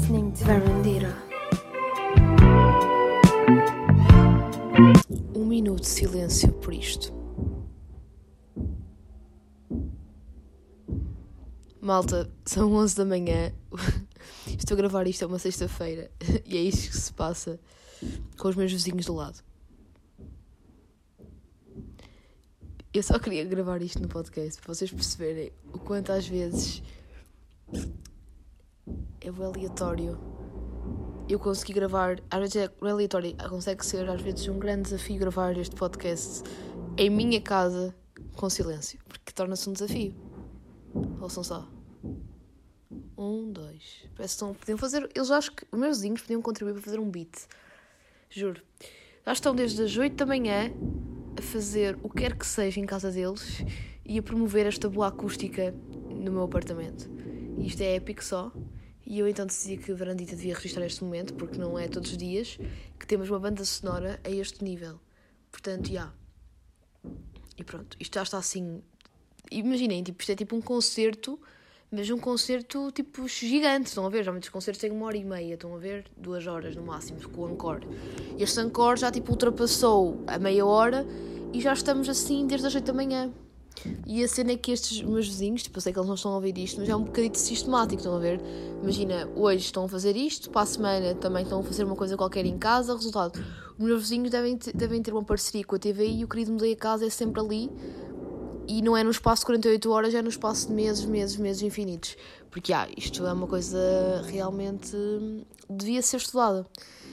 listening to Verandira. Um minuto de silêncio por isto. Malta, são 11 da manhã. Estou a gravar isto, é uma sexta-feira. E é isto que se passa com os meus vizinhos do lado. Eu só queria gravar isto no podcast para vocês perceberem o quanto às vezes é o aleatório. Eu consegui gravar, às vezes é aleatório, consegue ser às vezes um grande desafio gravar este podcast em minha casa com silêncio, porque torna-se um desafio. Ouçam só. Um, dois. Parece que estão, podiam fazer. Eles acho que os meus vizinhos podiam contribuir para fazer um beat. Juro. Já estão desde as 8 da manhã a fazer o que quer que seja em casa deles e a promover esta boa acústica no meu apartamento. Isto é épico só. E eu então decidi que a Varandita devia registrar este momento, porque não é todos os dias que temos uma banda sonora a este nível. Portanto, já. Yeah. E pronto, isto já está assim. Imaginem, tipo, isto é tipo um concerto, mas um concerto tipo gigante. Estão a ver? Geralmente os concertos têm uma hora e meia, estão a ver? Duas horas no máximo, com o encore. Este encore já tipo ultrapassou a meia hora e já estamos assim desde as 8 da manhã. E a cena é que estes meus vizinhos, tipo, eu sei que eles não estão a ouvir isto, mas é um bocadinho sistemático, estão a ver? Imagina, hoje estão a fazer isto, para a semana também estão a fazer uma coisa qualquer em casa, resultado, os meus vizinhos devem ter, devem ter uma parceria com a TVI e o querido mudei a casa é sempre ali e não é no espaço de 48 horas, é no espaço de meses, meses, meses infinitos. Porque, ah, isto é uma coisa realmente devia ser estudada.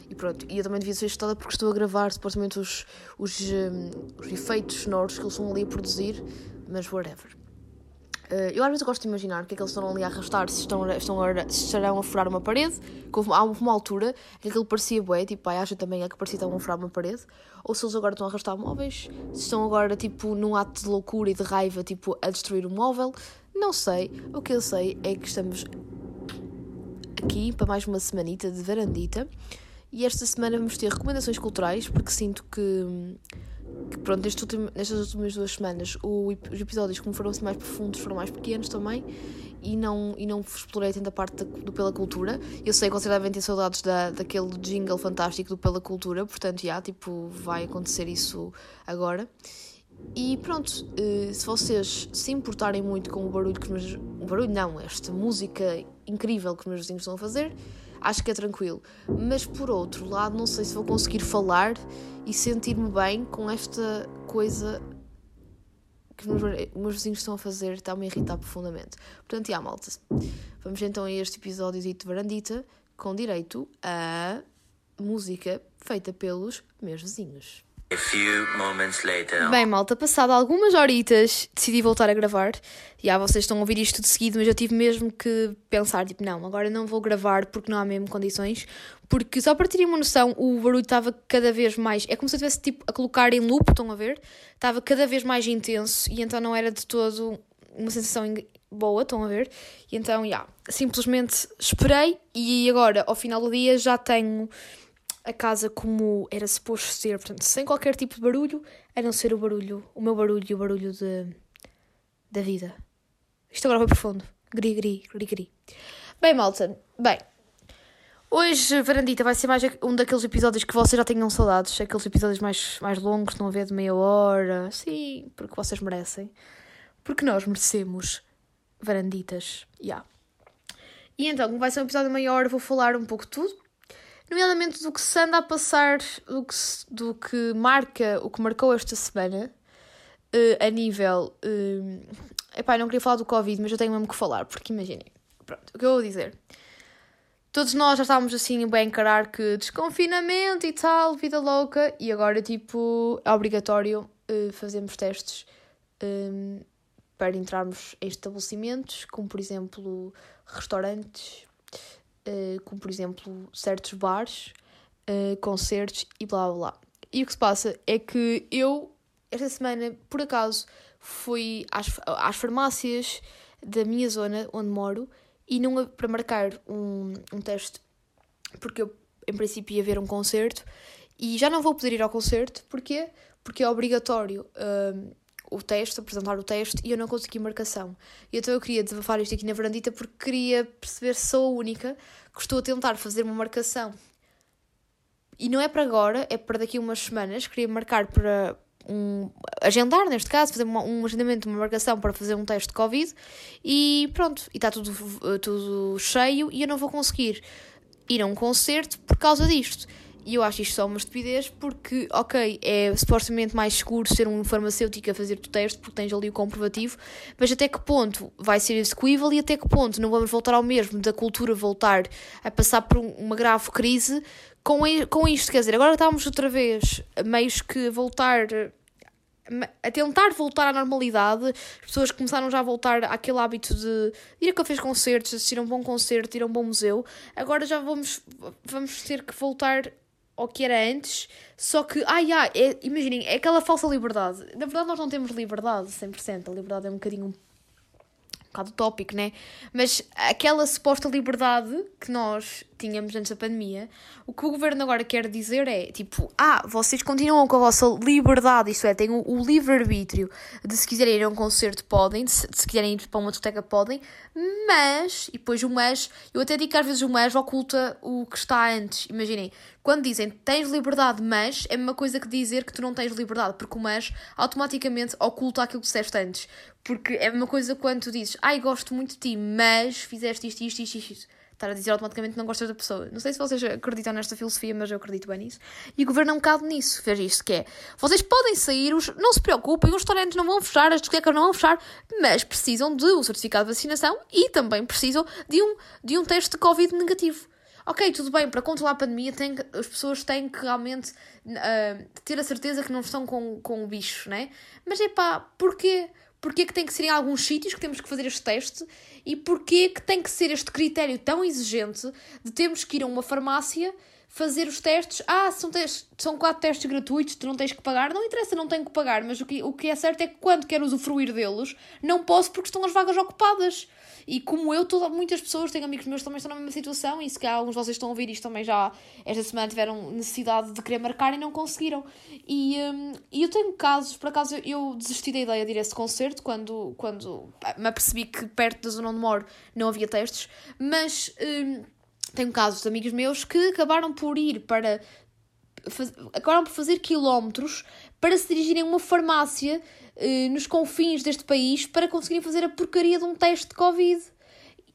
E pronto, e eu também devia ser estudada porque estou a gravar supostamente os, os, um, os efeitos sonoros que eles estão ali a produzir, mas whatever. Uh, eu às vezes gosto de imaginar o que é que eles estão ali a arrastar, se, estão, estão a, se estarão a furar uma parede, que há uma altura que aquilo parecia bué, tipo, ai, acho também é que parecia que estavam a furar uma parede, ou se eles agora estão a arrastar móveis, se estão agora, tipo, num ato de loucura e de raiva, tipo, a destruir o móvel, não sei. O que eu sei é que estamos aqui para mais uma semanita de varandita, e esta semana vamos ter recomendações culturais, porque sinto que, que pronto, neste último, nestas últimas duas semanas o, os episódios, como foram assim mais profundos, foram mais pequenos também, e não, e não explorei tanto a parte do Pela Cultura. Eu sei que vocês devem ter saudades da, daquele jingle fantástico do Pela Cultura, portanto, já, tipo, vai acontecer isso agora. E pronto, se vocês se importarem muito com o barulho que os meus. O barulho não, esta música incrível que os meus vizinhos estão a fazer, acho que é tranquilo. Mas por outro lado, não sei se vou conseguir falar e sentir-me bem com esta coisa que os meus vizinhos estão a fazer, está-me a irritar profundamente. Portanto, já, malta, vamos então a este episódio de Varandita com direito a música feita pelos meus vizinhos. Bem, malta, passado algumas horitas, decidi voltar a gravar. Já vocês estão a ouvir isto de seguido, mas eu tive mesmo que pensar, tipo, não, agora não vou gravar porque não há mesmo condições. Porque só para terem uma noção, o barulho estava cada vez mais. É como se eu estivesse tipo, a colocar em loop, estão a ver? Estava cada vez mais intenso e então não era de todo uma sensação boa, estão a ver? E então, já, simplesmente esperei e agora, ao final do dia, já tenho a casa como era suposto ser, portanto, sem qualquer tipo de barulho, a não ser o barulho, o meu barulho e o barulho de, da vida. Isto agora foi profundo. Gri, gri, gri, gri. Bem, malta, bem. Hoje, Varandita, vai ser mais um daqueles episódios que vocês já tenham saudades, aqueles episódios mais, mais longos, estão a ver de meia hora. Sim, porque vocês merecem. Porque nós merecemos varanditas. Já. Yeah. E então, como vai ser um episódio maior, vou falar um pouco de tudo nomeadamente do que se anda a passar, do que, do que marca, o que marcou esta semana, uh, a nível. Uh, epá, não queria falar do Covid, mas eu tenho mesmo que falar, porque imaginem. Pronto, o que eu vou dizer. Todos nós já estávamos assim bem encarar que desconfinamento e tal, vida louca, e agora, tipo, é obrigatório uh, fazermos testes um, para entrarmos em estabelecimentos, como por exemplo restaurantes, como por exemplo certos bares, uh, concertos e blá blá blá. E o que se passa é que eu, esta semana, por acaso, fui às, às farmácias da minha zona onde moro e não para marcar um, um teste, porque eu em princípio ia ver um concerto e já não vou poder ir ao concerto, porquê? Porque é obrigatório uh, o teste, apresentar o teste e eu não consegui marcação. E então eu queria desabafar isto aqui na varandita porque queria perceber se sou a única que estou a tentar fazer uma marcação. E não é para agora, é para daqui a umas semanas. Queria marcar para um. agendar, neste caso, fazer uma, um agendamento, uma marcação para fazer um teste de Covid e pronto. E está tudo, tudo cheio e eu não vou conseguir ir a um concerto por causa disto. E eu acho isto só uma estupidez porque, ok, é supostamente mais seguro ser um farmacêutico a fazer o teste porque tens ali o comprovativo, mas até que ponto vai ser execuível e até que ponto não vamos voltar ao mesmo da cultura voltar a passar por uma grave crise com, com isto? Quer dizer, agora estamos outra vez meios que voltar a tentar voltar à normalidade, as pessoas começaram já a voltar àquele hábito de ir a cafés concertos, assistir a um bom concerto, ir a um bom museu. Agora já vamos, vamos ter que voltar ao que era antes, só que, ai, ai, é, imaginem, é aquela falsa liberdade. Na verdade, nós não temos liberdade 100%, a liberdade é um bocadinho um bocado utópico, né? Mas aquela suposta liberdade que nós tínhamos antes da pandemia, o que o governo agora quer dizer é tipo, ah, vocês continuam com a vossa liberdade, isto é, têm o, o livre-arbítrio de se quiserem ir a um concerto podem, de se, quiserem ir para uma discoteca podem, mas, e depois o mas, eu até digo que às vezes o mas oculta o que está antes. Imaginem, quando dizem tens liberdade, mas é a mesma coisa que dizer que tu não tens liberdade, porque o mas automaticamente oculta aquilo que disseste antes. Porque é a mesma coisa quando tu dizes, ai, gosto muito de ti, mas fizeste isto, isto, isto, isto estar a dizer automaticamente que não gostas da pessoa. Não sei se vocês acreditam nesta filosofia, mas eu acredito bem nisso. E o governo é um bocado nisso, fez isto, que é, vocês podem sair, os, não se preocupem, os restaurantes não vão fechar, as discotecas não vão fechar, mas precisam de um certificado de vacinação e também precisam de um, de um teste de Covid negativo. Ok, tudo bem, para controlar a pandemia tem as pessoas têm que realmente uh, ter a certeza que não estão com, com o bicho, né? Mas é pá, porquê? Porquê que tem que ser em alguns sítios que temos que fazer este teste e porquê que tem que ser este critério tão exigente de termos que ir a uma farmácia fazer os testes. Ah, são, testes, são quatro testes gratuitos, tu não tens que pagar. Não interessa, não tenho que pagar, mas o que, o que é certo é que quando quero usufruir deles, não posso porque estão as vagas ocupadas. E como eu, toda, muitas pessoas, tenho amigos meus que também estão na mesma situação, e se calhar alguns de vocês estão a ouvir isto também já esta semana tiveram necessidade de querer marcar e não conseguiram. E, um, eu tenho casos, por acaso eu desisti da ideia de ir a esse concerto quando, quando me apercebi que perto da zona onde moro não havia testes, mas. Um, tenho casos de amigos meus que acabaram por ir para. Acabaram por fazer quilómetros para se dirigirem a uma farmácia eh, nos confins deste país para conseguirem fazer a porcaria de um teste de Covid.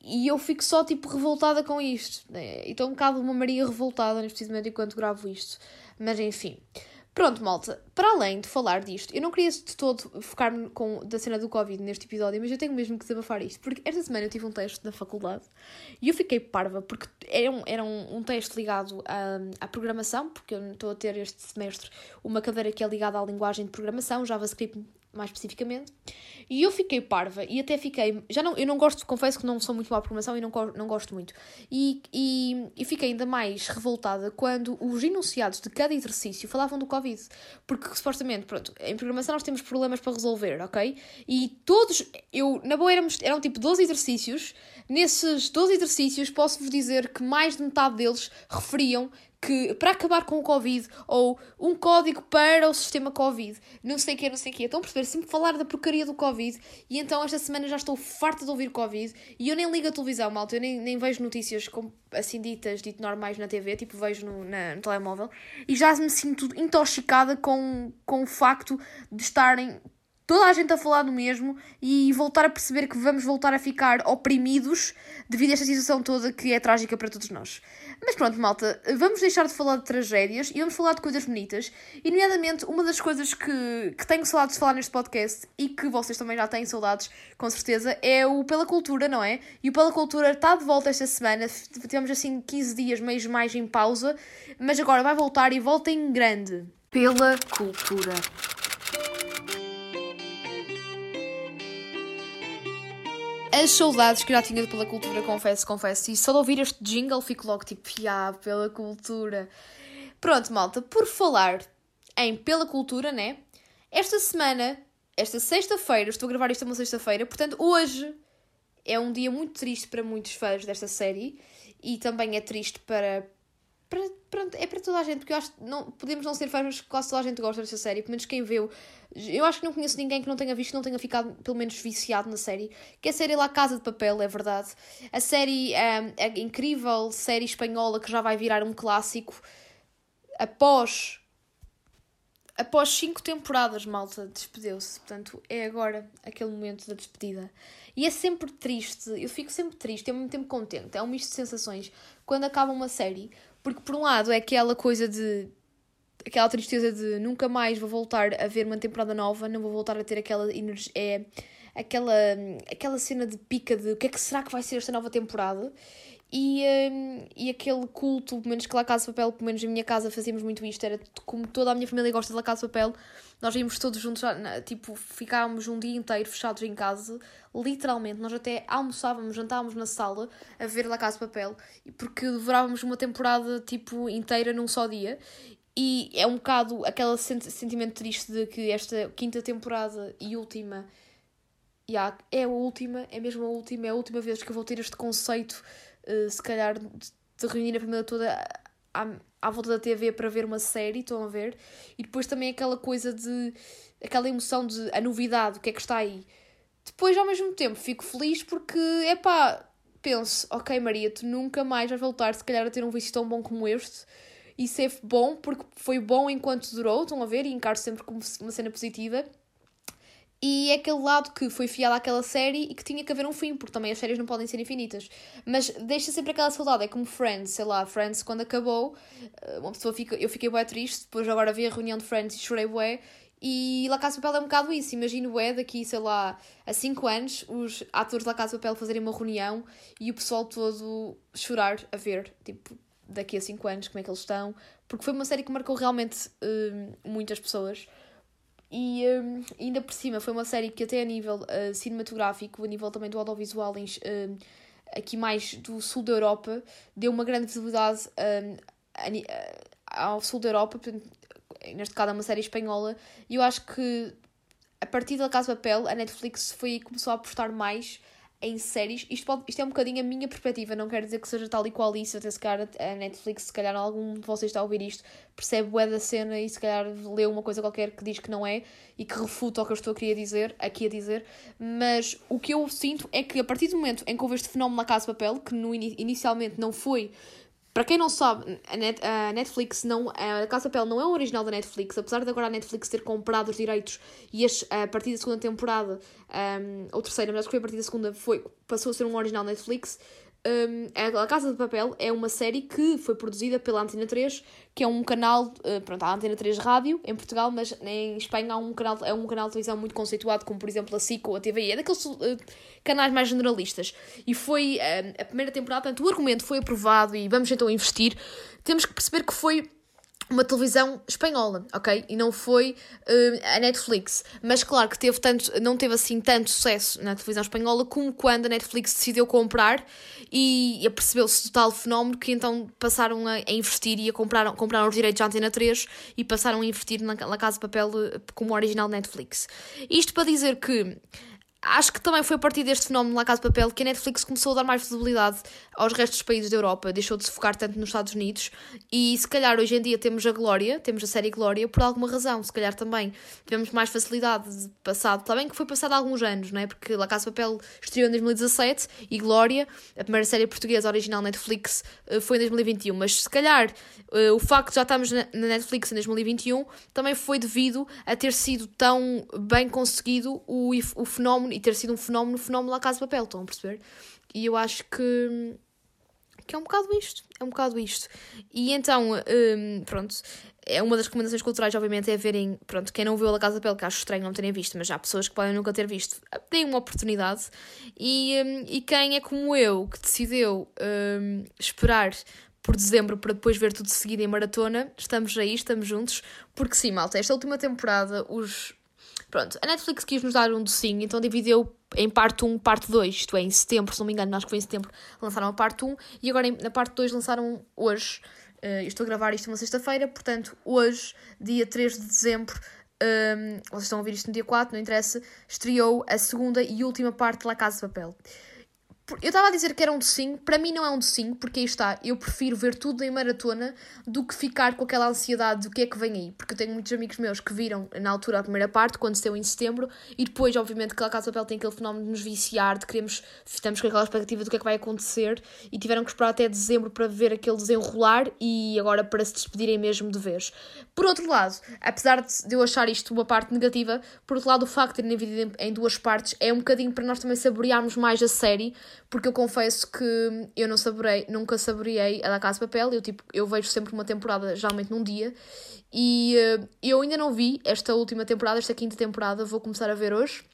E eu fico só tipo revoltada com isto. Né? E estou um bocado uma Maria revoltada neste momento enquanto gravo isto. Mas enfim. Pronto, malta, para além de falar disto, eu não queria de todo focar-me com da cena do Covid neste episódio, mas eu tenho mesmo que desabafar isto, porque esta semana eu tive um teste na faculdade e eu fiquei parva, porque era um, era um, um teste ligado à, à programação, porque eu estou a ter este semestre uma cadeira que é ligada à linguagem de programação, JavaScript mais especificamente, e eu fiquei parva e até fiquei. Já não, eu não gosto, confesso que não sou muito boa à programação e não, não gosto muito. E, e, e fiquei ainda mais revoltada quando os enunciados de cada exercício falavam do Covid. Porque supostamente, pronto, em programação nós temos problemas para resolver, ok? E todos, eu, na boa, éramos, eram tipo 12 exercícios. Nesses 12 exercícios, posso-vos dizer que mais de metade deles referiam que para acabar com o Covid ou um código para o sistema Covid, não sei o que, não sei o que. Estão a perceber? Sempre falar da porcaria do Covid e então esta semana já estou farta de ouvir Covid e eu nem ligo a televisão, malta, eu nem, nem vejo notícias como, assim ditas, dito normais na TV, tipo vejo no, na, no telemóvel e já me sinto intoxicada com, com o facto de estarem toda a gente a falar do mesmo e voltar a perceber que vamos voltar a ficar oprimidos devido a esta situação toda que é trágica para todos nós. Mas pronto, malta, vamos deixar de falar de tragédias e vamos falar de coisas bonitas. E, nomeadamente, uma das coisas que, que tenho saudades de falar neste podcast e que vocês também já têm saudades, com certeza, é o Pela Cultura, não é? E o Pela Cultura está de volta esta semana. Tivemos assim 15 dias, meio mais em pausa, mas agora vai voltar e volta em grande. Pela Cultura. As saudades que já tinha pela cultura, confesso, confesso. E só de ouvir este jingle fico logo tipo, ah, pela cultura. Pronto, malta, por falar em pela cultura, né? Esta semana, esta sexta-feira, estou a gravar isto uma sexta-feira, portanto, hoje é um dia muito triste para muitos fãs desta série e também é triste para para, pronto, é para toda a gente, porque eu acho que não, podemos não ser fãs, mas quase toda a gente gosta desta série, pelo menos quem viu. Eu acho que não conheço ninguém que não tenha visto, não tenha ficado pelo menos viciado na série. Que é a série La Casa de Papel, é verdade. A série é, é incrível, série espanhola que já vai virar um clássico após após cinco temporadas, malta, despediu-se. Portanto, é agora aquele momento da despedida. E é sempre triste, eu fico sempre triste, ao mesmo tempo contente. É um misto de sensações quando acaba uma série, porque por um lado é aquela coisa de. aquela tristeza de nunca mais vou voltar a ver uma temporada nova, não vou voltar a ter aquela energia. É, aquela, aquela cena de pica de o que é que será que vai ser esta nova temporada e, um, e aquele culto, pelo menos que La Casa de Papel, pelo menos na minha casa fazíamos muito isto, era como toda a minha família gosta de La Casa de Papel, nós íamos todos juntos, tipo, ficávamos um dia inteiro fechados em casa, literalmente, nós até almoçávamos, jantávamos na sala a ver La Casa de Papel, porque devorávamos uma temporada, tipo, inteira num só dia, e é um bocado aquele sentimento triste de que esta quinta temporada e última, yeah, é a última, é mesmo a última, é a última vez que eu vou ter este conceito uh, se calhar, de reunir a família toda à, à volta da TV para ver uma série, estão a ver? E depois também aquela coisa de. aquela emoção de a novidade, o que é que está aí. Depois, ao mesmo tempo, fico feliz porque, é pá, penso, ok, Maria, tu nunca mais vais voltar, se calhar, a ter um vício tão bom como este. Isso é bom porque foi bom enquanto durou, estão a ver? E encaro sempre como uma cena positiva. E é aquele lado que foi fiel àquela série e que tinha que haver um fim, porque também as séries não podem ser infinitas. Mas deixa sempre aquela saudade, é como Friends, sei lá, Friends quando acabou, eh, uma pessoa fica, eu fiquei bué triste, depois agora vi a reunião de Friends e chorei bué, e La Casa de Papel é um bocado isso, imagino bué daqui, sei lá, a 5 anos, os atores de La Casa de Papel fazerem uma reunião e o pessoal todo chorar a ver, tipo, daqui a 5 anos como é que eles estão, porque foi uma série que marcou realmente uh, muitas pessoas. E um, ainda por cima foi uma série que até a nível uh, cinematográfico, a nível também do audiovisual, em, uh, aqui mais do sul da Europa, deu uma grande visibilidade um, ao sul da Europa, neste caso é uma série espanhola, e eu acho que a partir da Casa Papel, a Netflix foi começou a apostar mais em séries. Isto, pode, isto é um bocadinho a minha perspectiva, não quero dizer que seja tal e qual isso, até se calhar a Netflix, se calhar algum de vocês está a ouvir isto, percebe o da cena e se calhar leu uma coisa qualquer que diz que não é e que refuta o que eu estou a dizer, aqui a dizer, mas o que eu sinto é que a partir do momento em que houve este fenómeno na Casa de Papel, que no, inicialmente não foi para quem não sabe, a, Net, a Netflix não. A Casa Papel não é o original da Netflix, apesar de agora a Netflix ter comprado os direitos e a partir da segunda temporada, um, ou terceira, mas que foi a partir da segunda, foi, passou a ser um original Netflix. Um, a Casa de Papel é uma série que foi produzida pela Antena 3, que é um canal, uh, pronto, a Antena 3 Rádio em Portugal, mas em Espanha há um canal, é um canal de televisão muito conceituado, como por exemplo a SIC ou a TVI, é daqueles uh, canais mais generalistas. E foi uh, a primeira temporada, portanto, o argumento foi aprovado e vamos então investir. Temos que perceber que foi uma televisão espanhola, ok? E não foi uh, a Netflix. Mas claro que teve tanto, não teve assim tanto sucesso na televisão espanhola como quando a Netflix decidiu comprar e, percebeu-se do tal fenómeno que então passaram a, a, investir e a comprar, compraram os direitos da Antena 3 e passaram a investir na, na Casa de Papel eh, como original Netflix. Isto para dizer que Acho que também foi a partir deste fenómeno La Casa Papel que a Netflix começou a dar mais visibilidade aos restos dos países da Europa, deixou de se focar tanto nos Estados Unidos. E se calhar hoje em dia temos a Glória, temos a série Glória por alguma razão, se calhar também tivemos mais facilidade de passado, também que foi passado há alguns anos, não é? Porque La Casa Papel estreou em 2017 e Glória, a primeira série portuguesa original Netflix, eh, foi em 2021, mas se calhar eh, o facto de já estarmos na Netflix em 2021 também foi devido a ter sido tão bem conseguido o, o fenómeno e ter sido um fenómeno, fenómeno lá Casa de Papel, estão a perceber? E eu acho que, que é um bocado isto, é um bocado isto. E então, um, pronto, é uma das recomendações culturais, obviamente, é verem, pronto, quem não viu a La Casa de Papel, que acho estranho não terem visto, mas há pessoas que podem nunca ter visto, deem uma oportunidade. E, um, e quem é como eu, que decidiu um, esperar por dezembro para depois ver tudo seguido em maratona, estamos aí, estamos juntos, porque sim, malta, esta última temporada, os Pronto, a Netflix quis nos dar um docinho, então dividiu em parte 1, parte 2, isto é, em setembro, se não me engano, acho que foi em setembro, lançaram a parte 1 e agora na parte 2 lançaram hoje. Uh, estou a gravar isto uma sexta-feira, portanto, hoje, dia 3 de dezembro, um, ehm, vocês estão a ouvir isto no dia 4, não interessa, estreou a segunda e última parte de La Casa de Papel. Eu estava a dizer que era um docinho, para mim não é um docinho, porque aí está, eu prefiro ver tudo em maratona do que ficar com aquela ansiedade do que é que vem aí. Porque eu tenho muitos amigos meus que viram na altura a primeira parte, quando deu em setembro, e depois, obviamente, que a Casa Papel tem aquele fenómeno de nos viciar, de queremos, estamos com aquela expectativa do que é que vai acontecer, e tiveram que esperar até dezembro para ver aquele desenrolar e agora para se despedirem mesmo de vez. Por outro lado, apesar de eu achar isto uma parte negativa, por outro lado, o facto de terem dividido em duas partes é um bocadinho para nós também saborearmos mais a série porque eu confesso que eu não saborei, nunca saboreei a da Casa de Papel, eu, tipo, eu vejo sempre uma temporada, geralmente num dia, e uh, eu ainda não vi esta última temporada, esta quinta temporada, vou começar a ver hoje.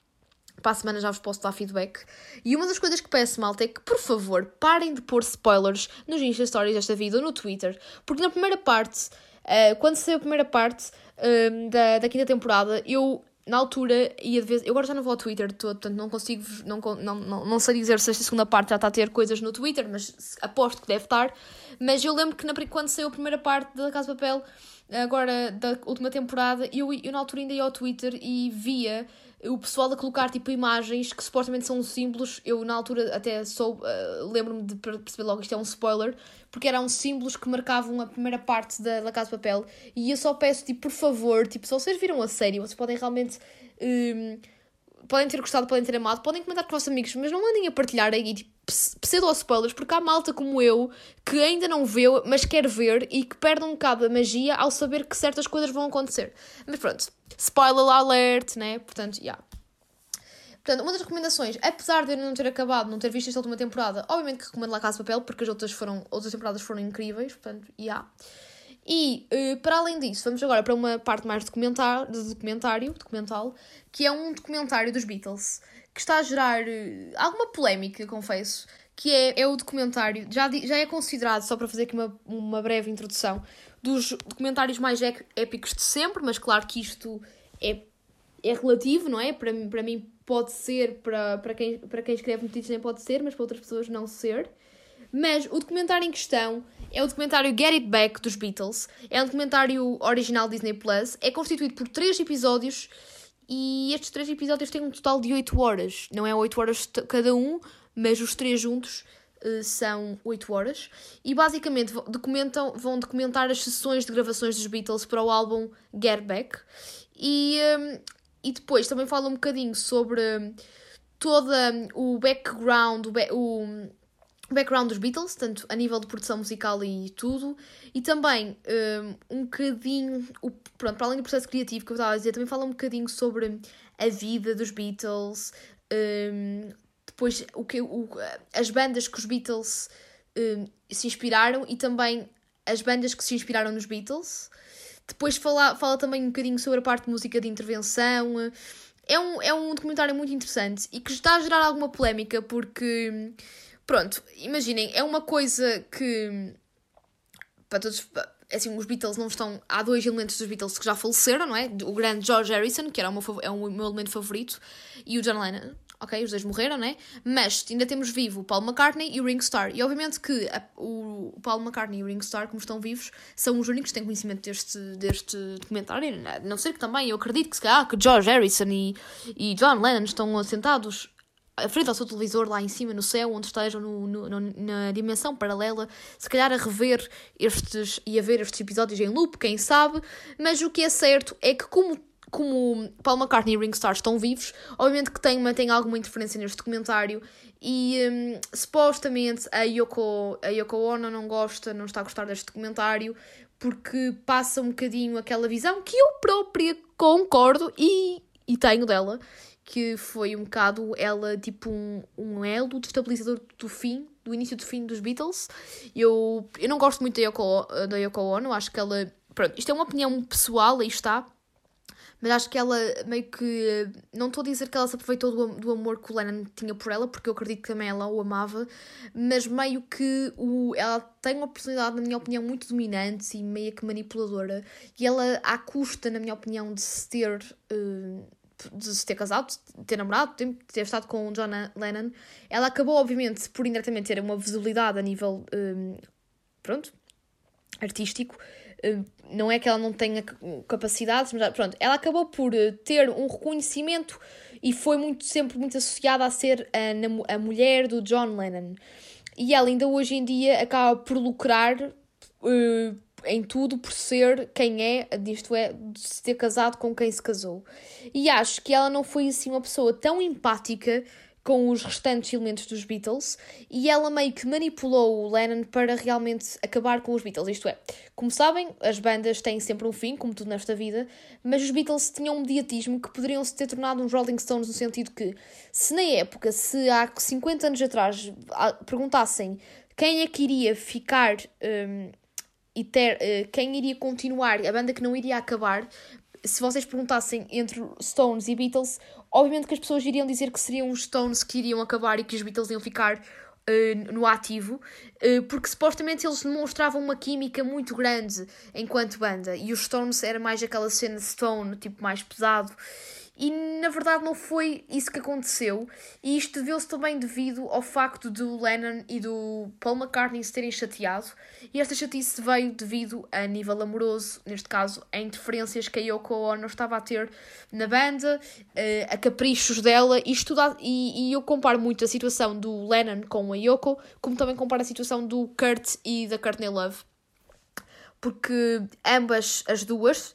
Para a semana já vos posso dar feedback. E uma das coisas que peço, malta, é que, por favor, parem de pôr spoilers nos Insta Stories desta vida ou no Twitter. Porque na primeira parte, uh, quando saiu a primeira parte uh, da, da quinta temporada, eu na altura ia de vez. Eu agora já não vou ao Twitter todo, portanto não consigo. Não, não, não, não sei dizer se esta segunda parte já está a ter coisas no Twitter, mas aposto que deve estar. Mas eu lembro que na, quando saiu a primeira parte da Casa de Papel, agora da última temporada, eu, eu na altura ainda ia ao Twitter e via o pessoal a colocar tipo imagens que supostamente são símbolos. Eu na altura até sou uh, lembro-me de perceber logo que isto é um spoiler, porque eram símbolos que marcavam a primeira parte da, da Casa de Papel. E eu só peço, tipo, por favor, tipo, se vocês viram a série, vocês podem realmente. Um, podem ter gostado, podem ter amado, podem comentar com os vossos amigos, mas não andem a partilhar aí, tipo, pseudo-spoilers, porque há malta como eu que ainda não viu, mas quer ver e que perde um bocado a magia ao saber que certas coisas vão acontecer. Mas pronto, spoiler alert, né? Portanto, já. Yeah. Portanto, uma das recomendações, apesar de eu não ter acabado, não ter visto esta última temporada, obviamente que recomendo La Casa de Papel, porque as outras, foram, outras temporadas foram incríveis, portanto, já. Yeah. E, uh, para além disso, vamos agora para uma parte mais documentar, de documentário, documental, que é um documentário dos Beatles, que está a gerar uh, alguma polémica, confesso, que é, é o documentário, já, já é considerado, só para fazer aqui uma, uma breve introdução, dos documentários mais épicos de sempre, mas claro que isto é, é relativo, não é? Para, para mim pode ser, para, para, quem, para quem escreve notícias nem pode ser, mas para outras pessoas não ser. Mas o documentário em questão é o documentário Get It Back dos Beatles. É um documentário original Disney Plus. É constituído por três episódios e estes três episódios têm um total de 8 horas. Não é 8 horas cada um, mas os três juntos uh, são 8 horas. E basicamente documentam, vão documentar as sessões de gravações dos Beatles para o álbum Get Back. E, um, e depois também fala um bocadinho sobre todo o background, o, o background dos Beatles, tanto a nível de produção musical e tudo, e também um, um bocadinho, pronto, para além do processo criativo que eu estava a dizer, também fala um bocadinho sobre a vida dos Beatles, um, depois o que, o, as bandas que os Beatles um, se inspiraram e também as bandas que se inspiraram nos Beatles. Depois fala, fala também um bocadinho sobre a parte de música de intervenção. É um, é um documentário muito interessante e que está a gerar alguma polémica porque Pronto, imaginem, é uma coisa que. Para todos. Assim, os Beatles não estão. Há dois elementos dos Beatles que já faleceram, não é? O grande George Harrison, que era o meu, é o meu elemento favorito, e o John Lennon. Ok, os dois morreram, né? Mas ainda temos vivo o Paul McCartney e o Ringo Starr. E obviamente que a, o Paul McCartney e o Ringo Starr, como estão vivos, são os únicos que têm conhecimento deste, deste documentário. Não sei que também eu acredito que se calhar que George Harrison e, e John Lennon estão assentados à frente ao seu televisor lá em cima no céu, onde estejam no, no, na dimensão paralela, se calhar a rever estes e a ver estes episódios em loop, quem sabe, mas o que é certo é que como como Paul McCartney e Ring Starr estão vivos, obviamente que tem, tem alguma interferência neste documentário e um, supostamente a Yoko, a Yoko Ono não gosta, não está a gostar deste documentário porque passa um bocadinho aquela visão que eu própria concordo e, e tenho dela, que foi um bocado ela, tipo, um, um elo de estabilizador do fim, do início do fim dos Beatles. Eu, eu não gosto muito da Yoko, da Yoko Ono, acho que ela. Pronto, isto é uma opinião pessoal, aí está. Mas acho que ela meio que. Não estou a dizer que ela se aproveitou do, do amor que o Lennon tinha por ela, porque eu acredito que também ela o amava, mas meio que o, ela tem uma personalidade, na minha opinião, muito dominante e meio que manipuladora. E ela, à custa, na minha opinião, de se ter. Uh, de se ter casado, de ter namorado, de ter estado com o John Lennon, ela acabou, obviamente, por indiretamente ter uma visibilidade a nível, um, pronto, artístico. Um, não é que ela não tenha capacidades, mas pronto, ela acabou por eh, ter um reconhecimento e foi muito, sempre muito associada a ser a, a mulher do John Lennon. E ela ainda hoje em dia acaba por lucrar uh, em tudo por ser quem é, isto é, de se ter casado com quem se casou. E acho que ela não foi assim uma pessoa tão empática com os restantes elementos dos Beatles e ela meio que manipulou o Lennon para realmente acabar com os Beatles. Isto é, como sabem, as bandas têm sempre um fim, como tudo nesta vida, mas os Beatles tinham um mediatismo que poderiam se ter tornado uns Rolling Stones no sentido que, se na época, se há 50 anos atrás perguntassem quem é que iria ficar. Um, e ter, uh, quem iria continuar, a banda que não iria acabar, se vocês perguntassem entre Stones e Beatles, obviamente que as pessoas iriam dizer que seriam os Stones que iriam acabar e que os Beatles iam ficar uh, no ativo, uh, porque supostamente eles demonstravam uma química muito grande enquanto banda, e os Stones era mais aquela cena Stone, tipo mais pesado. E na verdade não foi isso que aconteceu, e isto deveu-se também devido ao facto do Lennon e do Paul McCartney se terem chateado, e esta chatice veio devido a nível amoroso, neste caso, a interferências que a Yoko Ono estava a ter na banda, eh, a caprichos dela, e, estudar, e, e eu comparo muito a situação do Lennon com a Yoko, como também comparo a situação do Kurt e da Courtney Love. Porque ambas as duas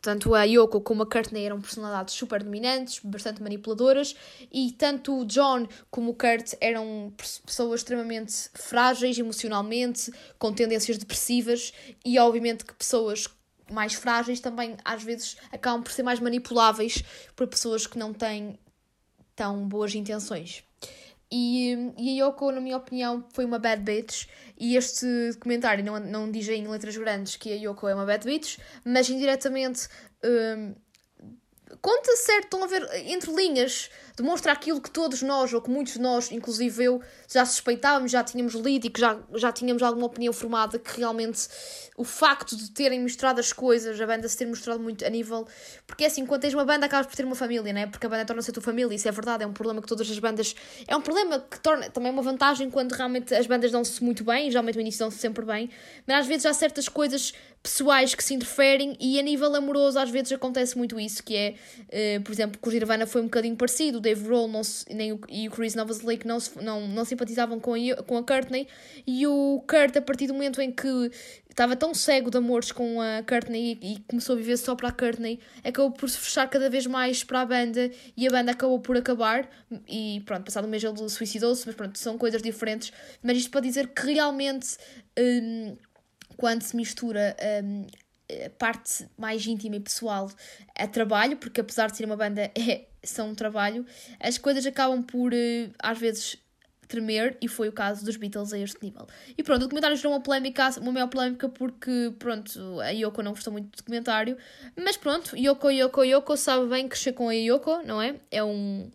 tanto a Yoko como a Courtney eram personalidades super dominantes, bastante manipuladoras, e tanto o John como o Kurt eram pessoas extremamente frágeis emocionalmente, com tendências depressivas, e obviamente que pessoas mais frágeis também às vezes acabam por ser mais manipuláveis por pessoas que não têm tão boas intenções. E, e a Yoko, na minha opinião, foi uma bad bitch. E este documentário não, não diz em letras grandes que a Yoko é uma bad bitch, mas indiretamente um, conta certo, estão a ver entre linhas, demonstra aquilo que todos nós, ou que muitos de nós, inclusive eu, já suspeitávamos, já tínhamos lido e que já, já tínhamos alguma opinião formada, que realmente o facto de terem mostrado as coisas, a banda se ter mostrado muito a nível. Porque é assim, quando tens uma banda, acabas por ter uma família, né? Porque a banda torna-se a tua família, isso é verdade, é um problema que todas as bandas. É um problema que torna também uma vantagem quando realmente as bandas dão-se muito bem, geralmente no início dão-se sempre bem, mas às vezes há certas coisas pessoais que se interferem e a nível amoroso às vezes acontece muito isso, que é, uh, por exemplo, com o Nirvana foi um bocadinho parecido, Dave Roll não se, nem o, e o Chris Novoselic não, não, não simpatizavam com a, com a Courtney. E o Kurt, a partir do momento em que estava tão cego de amores com a Courtney e, e começou a viver só para a Courtney, acabou por se fechar cada vez mais para a banda e a banda acabou por acabar. E pronto, passado um mês ele suicidou-se, mas pronto, são coisas diferentes, mas isto para dizer que realmente... Um, quando se mistura um, a parte mais íntima e pessoal a trabalho, porque apesar de ser uma banda, é, são um trabalho, as coisas acabam por, uh, às vezes, tremer, e foi o caso dos Beatles a este nível. E pronto, o documentário gerou uma polémica, uma maior polémica, porque, pronto, a Yoko não gostou muito do documentário, mas pronto, Yoko, Yoko, Yoko sabe bem crescer com a Yoko, não é? É um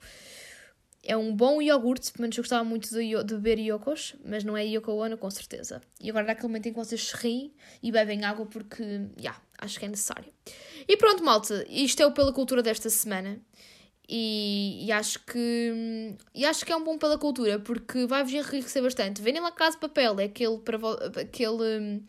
é um bom iogurte, pelo menos eu gostava muito de, de beber iocos, mas não é Yoko Ono com certeza. E agora naquele momento em que vocês se riem e bebem água porque, já, yeah, acho que é necessário. E pronto, malta, isto é o Pela Cultura desta semana. E, e, acho que e acho que é um bom pela cultura porque vai-vos enriquecer bastante. Venham lá Casa de Papel, é aquele, para aquele,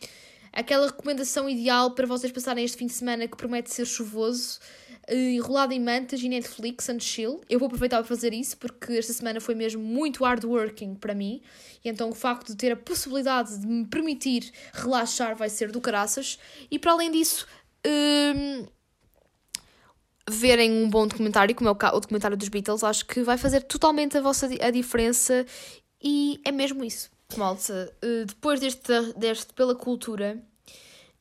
aquela recomendação ideal para vocês passarem este fim de semana que promete ser chuvoso enrolado em mantas e Netflix and chill. Eu vou aproveitar para fazer isso porque esta semana foi mesmo muito hardworking para mim. E então o facto de ter a possibilidade de me permitir relaxar vai ser do caraças. E para além disso, um, verem um bom documentário, como é o, documentário dos Beatles, acho que vai fazer totalmente a vossa a diferença. E é mesmo isso. Malta, uh, depois deste, deste pela cultura,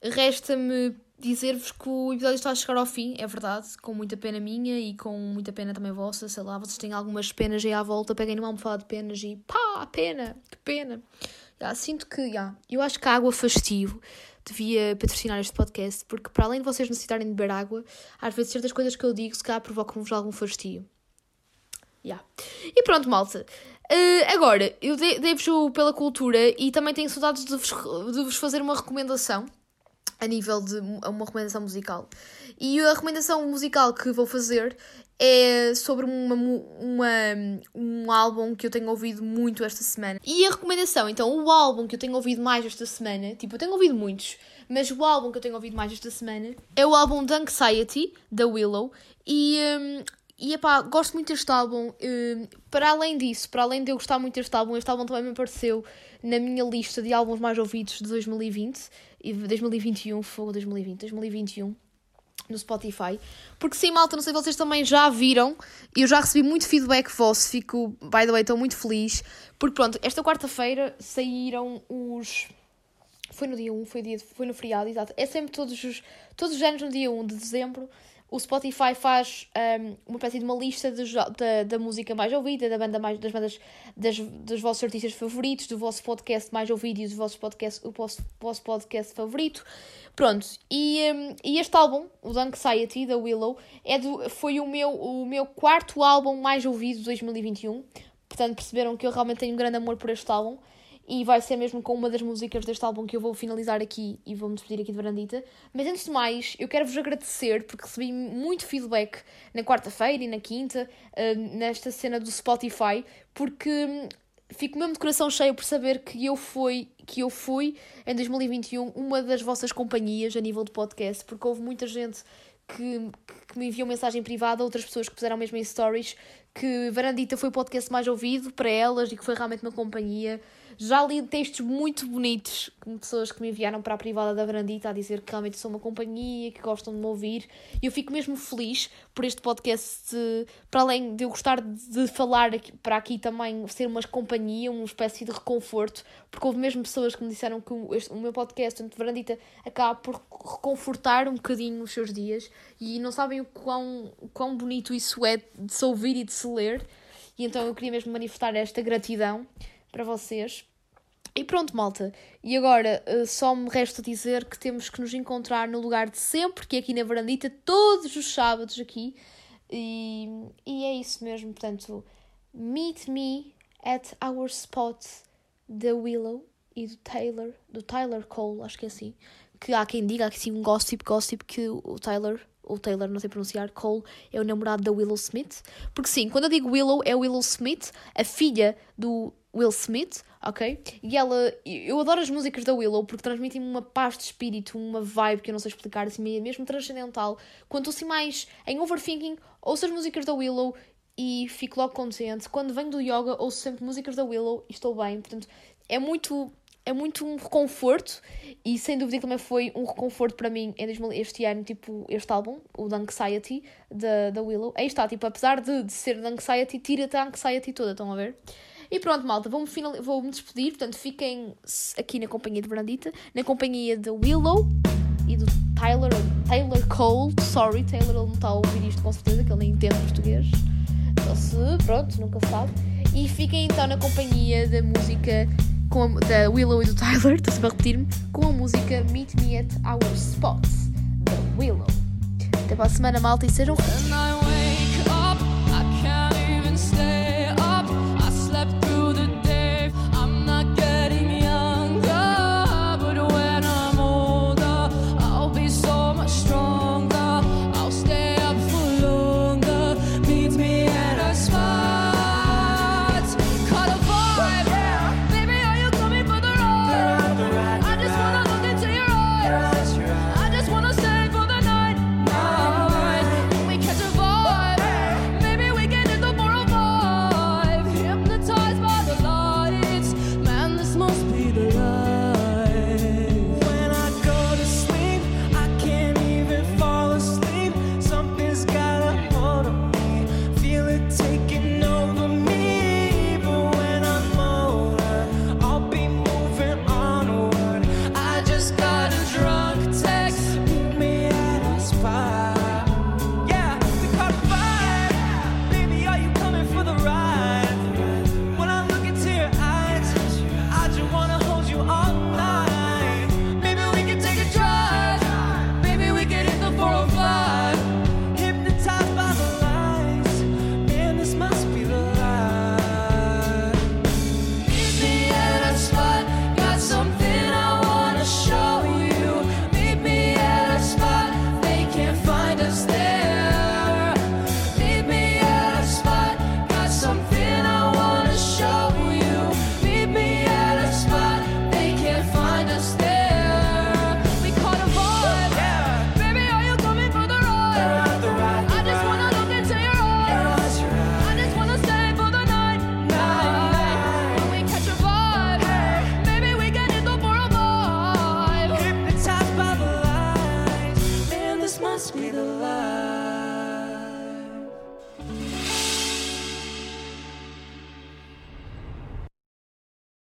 resta-me dizer-vos que o episódio está a chegar ao fim, é verdade, com muita pena minha e com muita pena também vossa, sei lá, vocês têm algumas penas aí à volta, peguem numa almofada de penas e pá, pena, que pena. Já, sinto que, já, eu acho que a água fastio devia patrocinar este podcast, porque para além de vocês necessitarem de beber água, às vezes certas coisas que eu digo se calhar provocam-vos algum fastio. Yeah. E pronto, malta. Uh, agora, eu devo-vos pela cultura e também tenho saudades de vos, de vos fazer uma recomendação a nível de uma recomendação musical. E a recomendação musical que vou fazer é sobre uma, uma, um álbum que eu tenho ouvido muito esta semana. E a recomendação, então, o álbum que eu tenho ouvido mais esta semana, tipo, eu tenho ouvido muitos, mas o álbum que eu tenho ouvido mais esta semana é o álbum The Anxiety, da Willow, e um, e epá, gosto muito deste álbum. Uh, para além disso, para além de eu gostar muito deste álbum, este álbum também me apareceu na minha lista de álbuns mais ouvidos de 2020 e 2021, foi 2020, 2021 no Spotify. Porque sim, malta, não sei se vocês também já viram. E eu já recebi muito feedback vosso. Fico, by the way, estou muito feliz. Porque pronto, esta quarta-feira saíram os. Foi no dia 1, foi, dia, foi no feriado, exato. É sempre todos os, todos os anos no dia 1 de dezembro o Spotify faz um, uma espécie de uma lista de, da, da música mais ouvida, da banda mais, das bandas das, dos vossos artistas favoritos, do vosso podcast mais ouvido e do vosso podcast, o vosso, vosso podcast favorito. Pronto, e, um, e este álbum, o The Anxiety, da Willow, é do, foi o meu, o meu quarto álbum mais ouvido de 2021. Portanto, perceberam que eu realmente tenho um grande amor por este álbum e vai ser mesmo com uma das músicas deste álbum que eu vou finalizar aqui e vou-me despedir aqui de Varandita. Mas antes de mais, eu quero vos agradecer porque recebi muito feedback na quarta-feira e na quinta, uh, nesta cena do Spotify, porque hum, fico mesmo de coração cheio por saber que eu fui, que eu fui em 2021 uma das vossas companhias a nível de podcast, porque houve muita gente que, que me enviou mensagem privada, outras pessoas que puseram mesmo em stories que Varandita foi o podcast mais ouvido para elas e que foi realmente uma companhia. Já li textos muito bonitos de pessoas que me enviaram para a privada da Brandita a dizer que realmente sou uma companhia, que gostam de me ouvir. E eu fico mesmo feliz por este podcast, para além de eu gostar de falar aqui, para aqui também ser uma companhia, uma espécie de reconforto, porque houve mesmo pessoas que me disseram que o, este, o meu podcast, de Brandita, acaba por reconfortar um bocadinho os seus dias e não sabem o quão, o quão bonito isso é de se ouvir e de se ler. E então eu queria mesmo manifestar esta gratidão para vocês. E pronto, malta. E agora uh, só me resta dizer que temos que nos encontrar no lugar de sempre, que é aqui na Varandita, todos os sábados aqui. E, e é isso mesmo. Portanto, meet me at our spot da Willow e do Taylor, do Tyler Cole, acho que é assim. Que há quem diga que sim, um gossip, gossip que o Tyler ou Taylor, não sei pronunciar, Cole é o namorado da Willow Smith. Porque sim, quando eu digo Willow, é Willow Smith, a filha do Will Smith, ok? E ela, eu adoro as músicas da Willow porque transmitem-me uma paz de espírito, uma vibe que eu não sei explicar, assim, mesmo transcendental. Quando estou assim mais em overthinking, ouço as músicas da Willow e fico logo contente. Quando venho do yoga, ouço sempre músicas da Willow e estou bem. Portanto, é muito é muito um reconforto e sem dúvida também foi um reconforto para mim este ano, tipo, este álbum, o The Anxiety, da, da Willow. Aí está, tipo, apesar de, de ser The Anxiety, tira-te a Anxiety toda, estão a ver? E pronto, malta, vou-me final... vou despedir. Portanto, fiquem aqui na companhia de Brandita, na companhia de Willow e do Tyler, Taylor Cole. Sorry, Taylor, ele não está a ouvir isto com certeza, que ele nem entende português. Então, se, pronto, nunca sabe. E fiquem então na companhia da música com a, da Willow e do Tyler, estou sempre a repetir-me, com a música Meet Me at Our Spots, da Willow. Até para a semana, malta, e sejam felizes.